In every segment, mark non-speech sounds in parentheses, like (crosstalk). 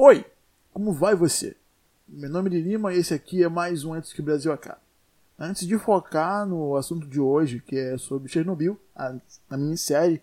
Oi, como vai você? Meu nome é Lima e esse aqui é mais um Antes que o Brasil Acabe. Antes de focar no assunto de hoje, que é sobre Chernobyl, a, a minissérie,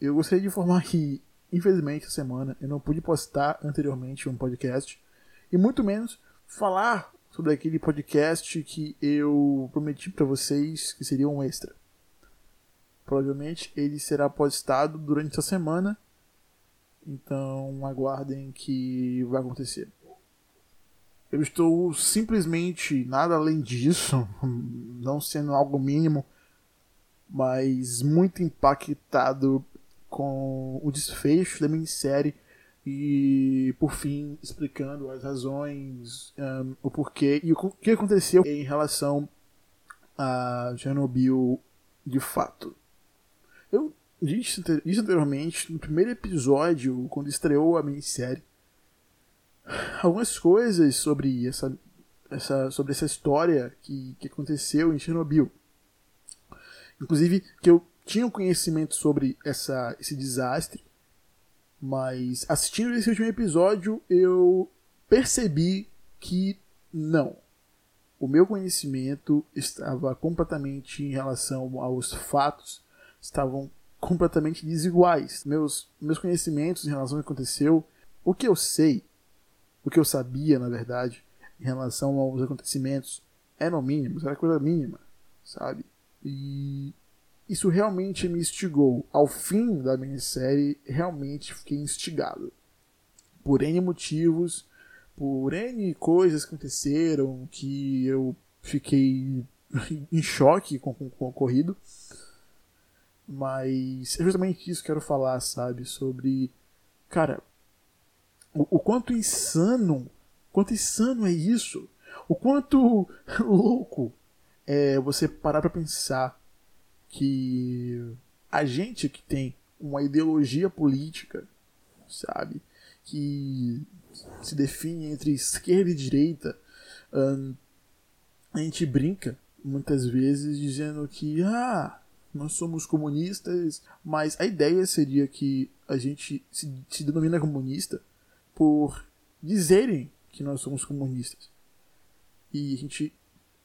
eu gostaria de informar que, infelizmente, essa semana eu não pude postar anteriormente um podcast, e muito menos falar sobre aquele podcast que eu prometi para vocês que seria um extra. Provavelmente ele será postado durante essa semana então aguardem que vai acontecer. Eu estou simplesmente nada além disso, (laughs) não sendo algo mínimo, mas muito impactado com o desfecho da minissérie e, por fim, explicando as razões, um, o porquê e o que aconteceu em relação a Chernobyl de fato. Eu disse anteriormente, no primeiro episódio, quando estreou a minissérie, algumas coisas sobre essa, essa, sobre essa história que, que aconteceu em Chernobyl. Inclusive, que eu tinha um conhecimento sobre essa, esse desastre, mas assistindo esse último episódio eu percebi que não. O meu conhecimento estava completamente em relação aos fatos, estavam completamente desiguais. Meus, meus conhecimentos em relação ao que aconteceu, o que eu sei, o que eu sabia, na verdade, em relação aos acontecimentos, eram mínimos, era coisa mínima, sabe? E isso realmente me instigou. Ao fim da minissérie, realmente fiquei instigado. Por N motivos, por N coisas que aconteceram que eu fiquei (laughs) em choque com, com, com o ocorrido. Mas é justamente isso que eu quero falar, sabe? Sobre. Cara, o, o quanto insano. Quanto insano é isso? O quanto (laughs) louco é você parar pra pensar que a gente que tem uma ideologia política, sabe? Que se define entre esquerda e direita, hum, a gente brinca muitas vezes dizendo que, ah, nós somos comunistas, mas a ideia seria que a gente se, se denomina comunista por dizerem que nós somos comunistas. E a gente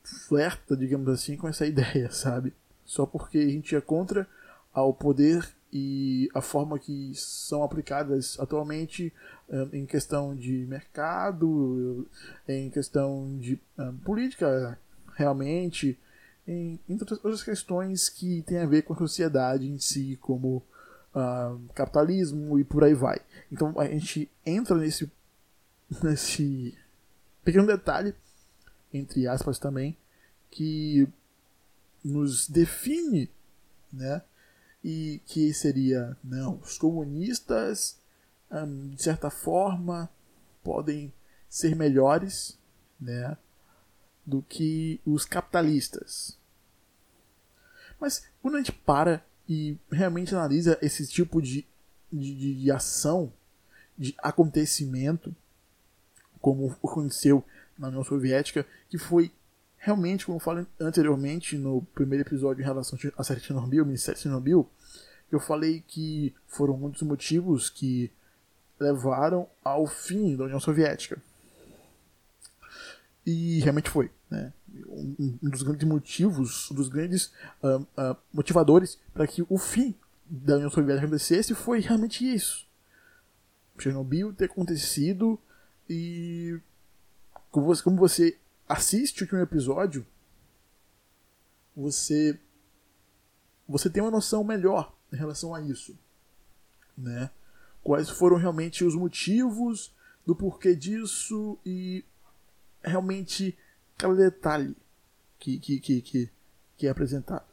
flerta, digamos assim, com essa (laughs) ideia, sabe? Só porque a gente é contra ao poder e a forma que são aplicadas atualmente um, em questão de mercado, em questão de um, política realmente, em, em outras questões que têm a ver com a sociedade em si, como uh, capitalismo e por aí vai. Então a gente entra nesse, nesse pequeno detalhe, entre aspas também, que nos define, né? E que seria, não, os comunistas, um, de certa forma, podem ser melhores, né? Do que os capitalistas. Mas quando a gente para e realmente analisa esse tipo de, de, de ação, de acontecimento, como aconteceu na União Soviética, que foi realmente, como eu falei anteriormente no primeiro episódio em relação à série Chernobyl, Ministério Chernobyl, eu falei que foram muitos motivos que levaram ao fim da União Soviética. E realmente foi. Né? Um, um dos grandes motivos, um dos grandes uh, uh, motivadores para que o fim da União Soviética acontecesse foi realmente isso. Chernobyl ter acontecido e como você, como você assiste o último episódio, você você tem uma noção melhor em relação a isso, né? Quais foram realmente os motivos do porquê disso e realmente cada detalhe que, que, que, que, que é apresentado.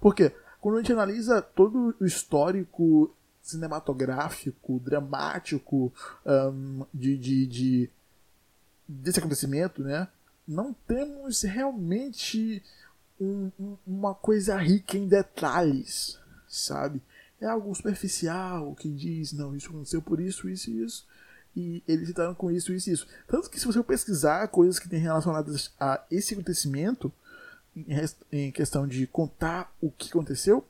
Porque quando a gente analisa todo o histórico cinematográfico, dramático um, de, de, de, desse acontecimento, né? Não temos realmente um, um, uma coisa rica em detalhes, sabe? É algo superficial que diz, não, isso aconteceu por isso, isso e isso e eles citaram com isso, isso e isso. Tanto que se você pesquisar coisas que têm relacionadas a esse acontecimento, em questão de contar o que aconteceu,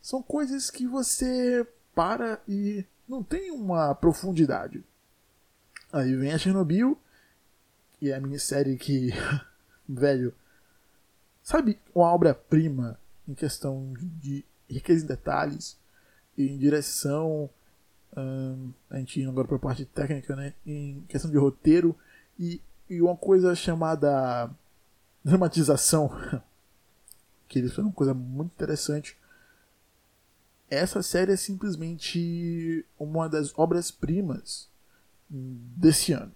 são coisas que você para e não tem uma profundidade. Aí vem a Chernobyl, e é a minissérie que, (laughs) velho, sabe uma obra-prima em questão de riqueza em detalhes, em direção, hum, a gente indo agora para a parte técnica, né, em questão de roteiro e, e uma coisa chamada dramatização, (laughs) que eles fizeram uma coisa muito interessante. Essa série é simplesmente uma das obras-primas desse ano.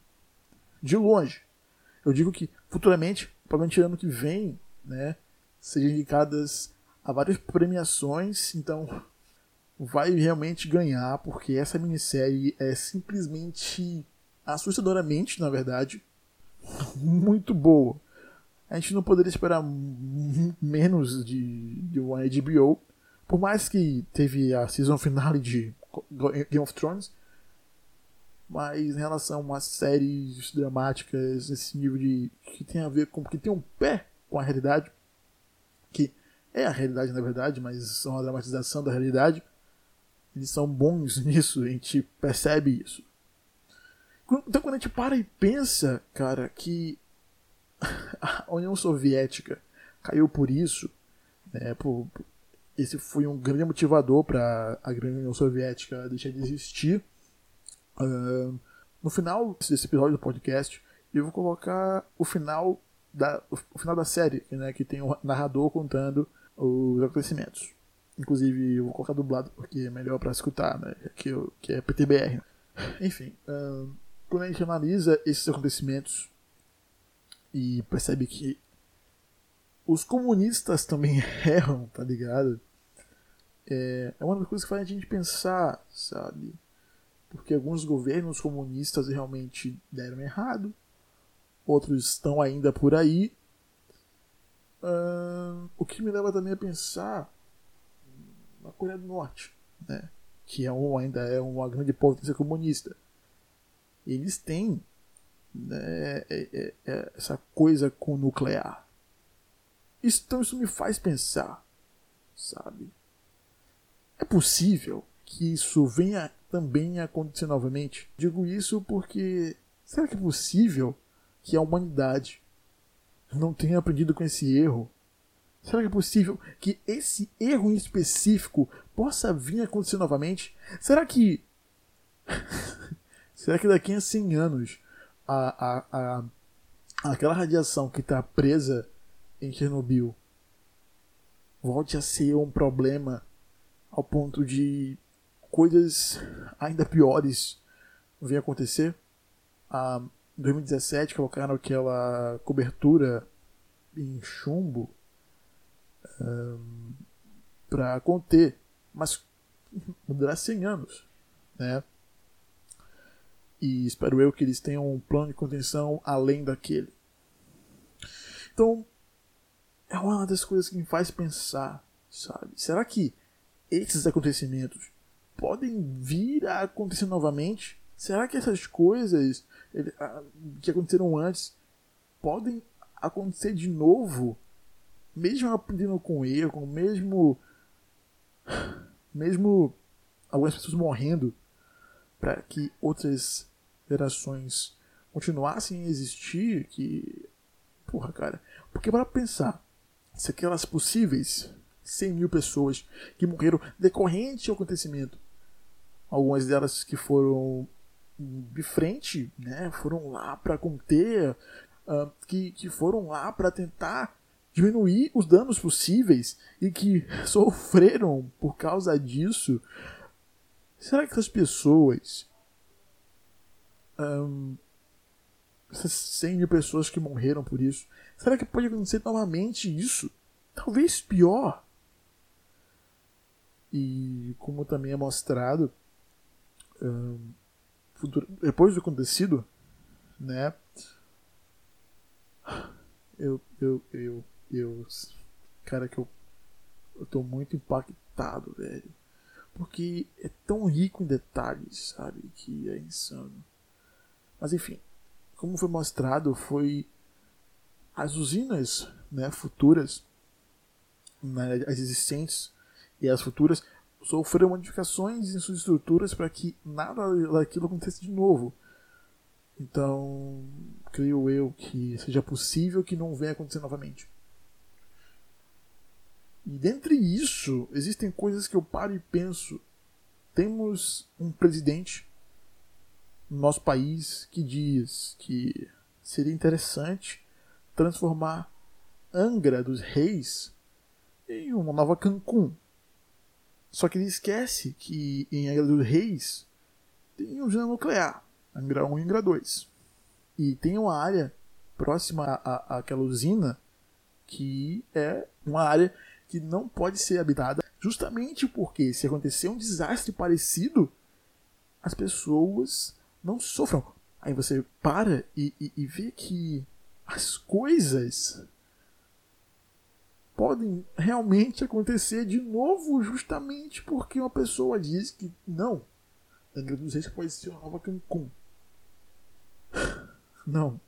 De longe. Eu digo que futuramente, provavelmente ano que vem, né, sejam indicadas a várias premiações, então (laughs) vai realmente ganhar, porque essa minissérie é simplesmente assustadoramente, na verdade, (laughs) muito boa. A gente não poderia esperar menos de, de uma HBO, por mais que teve a season finale de Game of Thrones, mas em relação a séries dramáticas nesse nível de que tem a ver com que tem um pé com a realidade, que é a realidade na verdade, mas são uma dramatização da realidade, eles são bons (laughs) nisso, a gente percebe isso. Então quando a gente para e pensa, cara, que (laughs) a União Soviética caiu por isso, né, por, esse foi um grande motivador para a grande União Soviética deixar de existir. Uh, no final desse episódio do podcast, eu vou colocar o final da, o final da série, né, que tem o narrador contando os acontecimentos. Inclusive, eu vou colocar dublado porque é melhor para escutar, né, que, eu, que é PTBR. Enfim, uh, quando a gente analisa esses acontecimentos e percebe que os comunistas também (laughs) erram, tá ligado? É, é uma das coisas que faz a gente pensar, sabe? Porque alguns governos comunistas realmente deram errado, outros estão ainda por aí. O que me leva também a pensar na Coreia do Norte, né? que é um, ainda é uma grande potência comunista. Eles têm né, é, é, é essa coisa com o nuclear. Então isso me faz pensar, sabe? É possível que isso venha também a acontecer novamente? Digo isso porque será que é possível que a humanidade não tenha aprendido com esse erro? Será que é possível que esse erro em específico possa vir a acontecer novamente? Será que. (laughs) será que daqui a 100 anos a, a, a, aquela radiação que está presa em Chernobyl volte a ser um problema ao ponto de coisas ainda piores venham acontecer. Em 2017 colocaram aquela cobertura em chumbo um, para conter, mas durar 100 anos, né? E espero eu que eles tenham um plano de contenção além daquele. Então, é uma das coisas que me faz pensar, sabe? Será que esses acontecimentos podem vir a acontecer novamente? Será que essas coisas que aconteceram antes podem acontecer de novo? Mesmo aprendendo com erro, mesmo mesmo algumas pessoas morrendo para que outras gerações continuassem a existir, que. Porra, cara. Porque para pensar, se aquelas possíveis 100 mil pessoas que morreram decorrente ao acontecimento, algumas delas que foram de frente, né, foram lá para conter, uh, que, que foram lá para tentar diminuir os danos possíveis e que (laughs) sofreram por causa disso. Será que essas pessoas um, essas 100 mil pessoas que morreram por isso. Será que pode acontecer novamente isso? Talvez pior. E como também é mostrado, futuro, depois do acontecido, né? Eu, eu, eu, eu, cara, que eu, eu tô muito impactado, velho. Porque é tão rico em detalhes, sabe? Que é insano. Mas enfim, como foi mostrado, foi as usinas né, futuras, né, as existentes e as futuras, sofreram modificações em suas estruturas para que nada daquilo aconteça de novo. Então, creio eu que seja possível que não venha acontecer novamente. E dentre isso, existem coisas que eu paro e penso. Temos um presidente no nosso país que diz que seria interessante transformar Angra dos Reis em uma nova Cancún. Só que ele esquece que em Angra dos Reis tem um usina nuclear, Angra 1 e Angra 2. E tem uma área próxima à, àquela usina que é uma área que não pode ser habitada, justamente porque se acontecer um desastre parecido, as pessoas não sofram. Aí você para e, e, e vê que as coisas podem realmente acontecer de novo, justamente porque uma pessoa diz que não, Angra dos Reis pode ser uma nova Cancún. (sighs) Não,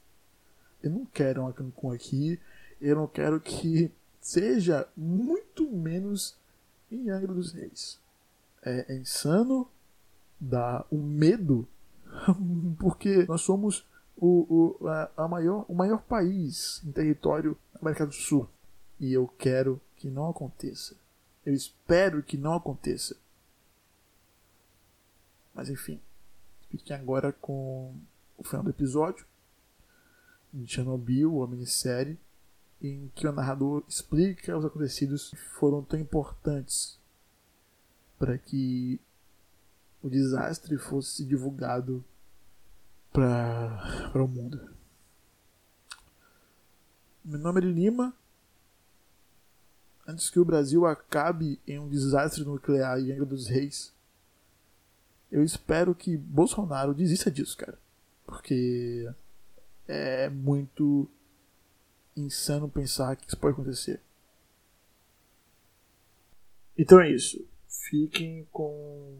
eu não quero uma Cancún aqui, eu não quero que seja muito menos em Angra dos Reis. É, é insano, dá um medo, (laughs) porque nós somos o, o, a, a maior, o maior país em território da América do Sul. E eu quero que não aconteça. Eu espero que não aconteça. Mas enfim, fiquem agora com o final do episódio de Chernobyl, a minissérie em que o narrador explica os acontecidos que foram tão importantes para que o desastre fosse divulgado para o mundo. Meu nome é Lima. Antes que o Brasil acabe em um desastre nuclear em Angra dos Reis, eu espero que Bolsonaro desista disso, cara. Porque é muito insano pensar que isso pode acontecer. Então é isso. Fiquem com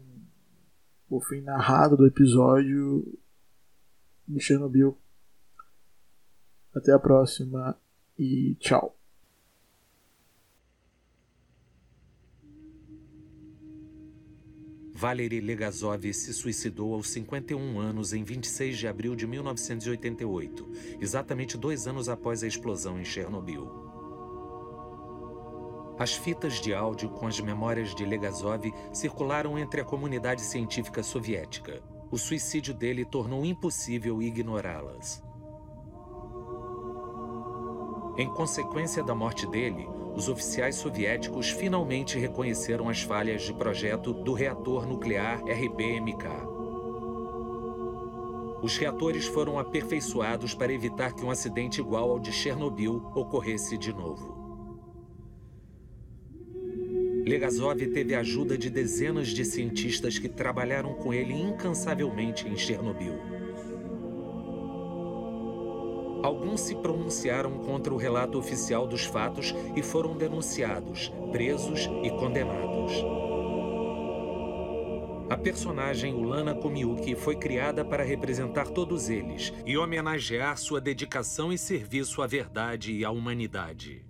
o fim narrado do episódio de Chernobyl. Até a próxima e tchau. Valery Legazov se suicidou aos 51 anos em 26 de abril de 1988, exatamente dois anos após a explosão em Chernobyl. As fitas de áudio com as memórias de Legazov circularam entre a comunidade científica soviética. O suicídio dele tornou impossível ignorá-las. Em consequência da morte dele, os oficiais soviéticos finalmente reconheceram as falhas de projeto do reator nuclear RBMK. Os reatores foram aperfeiçoados para evitar que um acidente igual ao de Chernobyl ocorresse de novo. Legazov teve a ajuda de dezenas de cientistas que trabalharam com ele incansavelmente em Chernobyl. Alguns se pronunciaram contra o relato oficial dos fatos e foram denunciados, presos e condenados. A personagem Ulana Komiuki foi criada para representar todos eles e homenagear sua dedicação e serviço à verdade e à humanidade.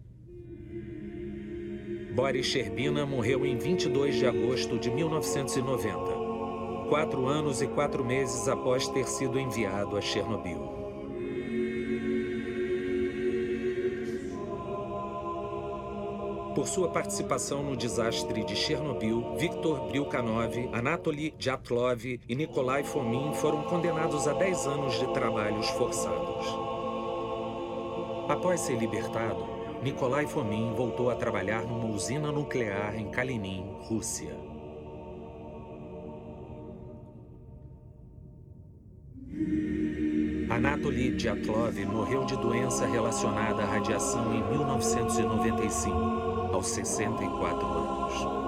Boris Sherbina morreu em 22 de agosto de 1990, quatro anos e quatro meses após ter sido enviado a Chernobyl. Por sua participação no desastre de Chernobyl, Viktor Brilkanov, Anatoly Dyatlov e Nikolai Fomin foram condenados a 10 anos de trabalhos forçados. Após ser libertado, Nikolai Fomin voltou a trabalhar numa usina nuclear em Kalinin, Rússia. Anatoly Dyatlov morreu de doença relacionada à radiação em 1995 aos 64 anos.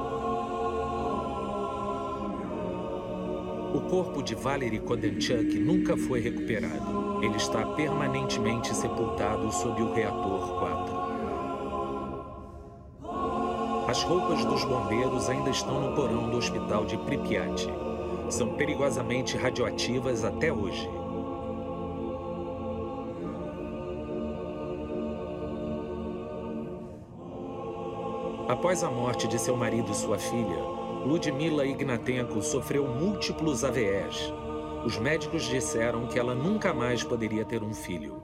O corpo de Valery Kodenchuk nunca foi recuperado. Ele está permanentemente sepultado sob o reator 4. As roupas dos bombeiros ainda estão no porão do hospital de Pripyat. São perigosamente radioativas até hoje. Após a morte de seu marido e sua filha, Ludmila Ignatenko sofreu múltiplos AVEs. Os médicos disseram que ela nunca mais poderia ter um filho.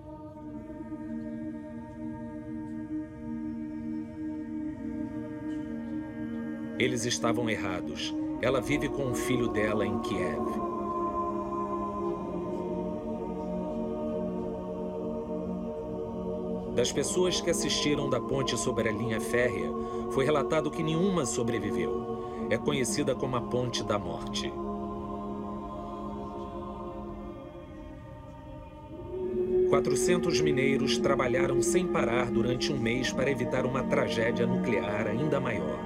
Eles estavam errados. Ela vive com o filho dela em Kiev. Das pessoas que assistiram da ponte sobre a linha férrea, foi relatado que nenhuma sobreviveu. É conhecida como a Ponte da Morte. Quatrocentos mineiros trabalharam sem parar durante um mês para evitar uma tragédia nuclear ainda maior.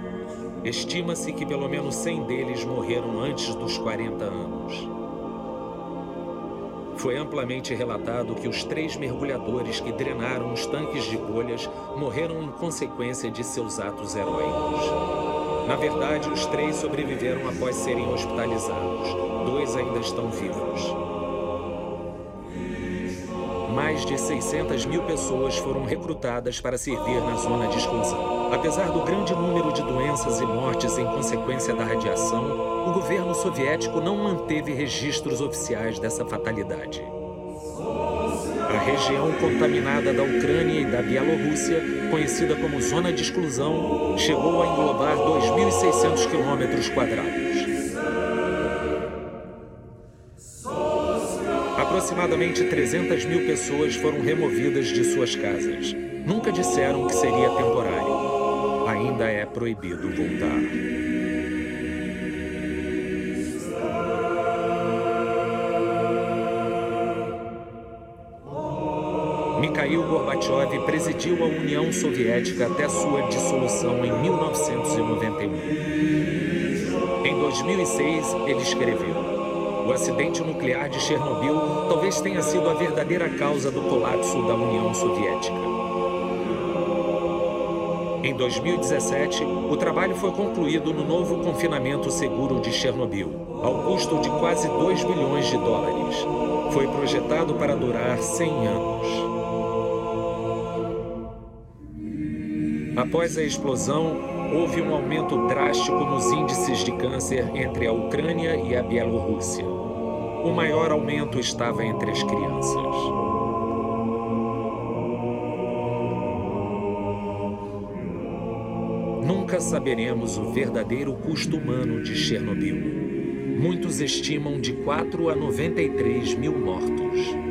Estima-se que pelo menos 100 deles morreram antes dos 40 anos. Foi amplamente relatado que os três mergulhadores que drenaram os tanques de bolhas morreram em consequência de seus atos heróicos. Na verdade, os três sobreviveram após serem hospitalizados. Dois ainda estão vivos. Mais de 600 mil pessoas foram recrutadas para servir na zona de exclusão. Apesar do grande número de doenças e mortes em consequência da radiação, o governo soviético não manteve registros oficiais dessa fatalidade. A região contaminada da Ucrânia e da Bielorrússia, conhecida como Zona de Exclusão, chegou a englobar 2.600 quilômetros quadrados. Aproximadamente 300 mil pessoas foram removidas de suas casas. Nunca disseram que seria temporário. Ainda é proibido voltar. Mikhail Gorbachev presidiu a União Soviética até sua dissolução em 1991. Em 2006, ele escreveu: O acidente nuclear de Chernobyl talvez tenha sido a verdadeira causa do colapso da União Soviética. Em 2017, o trabalho foi concluído no novo confinamento seguro de Chernobyl, ao custo de quase 2 bilhões de dólares. Foi projetado para durar 100 anos. Após a explosão, houve um aumento drástico nos índices de câncer entre a Ucrânia e a Bielorrússia. O maior aumento estava entre as crianças. Nunca saberemos o verdadeiro custo humano de Chernobyl. Muitos estimam de 4 a 93 mil mortos.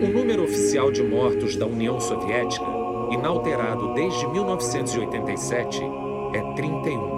O número oficial de mortos da União Soviética, inalterado desde 1987, é 31.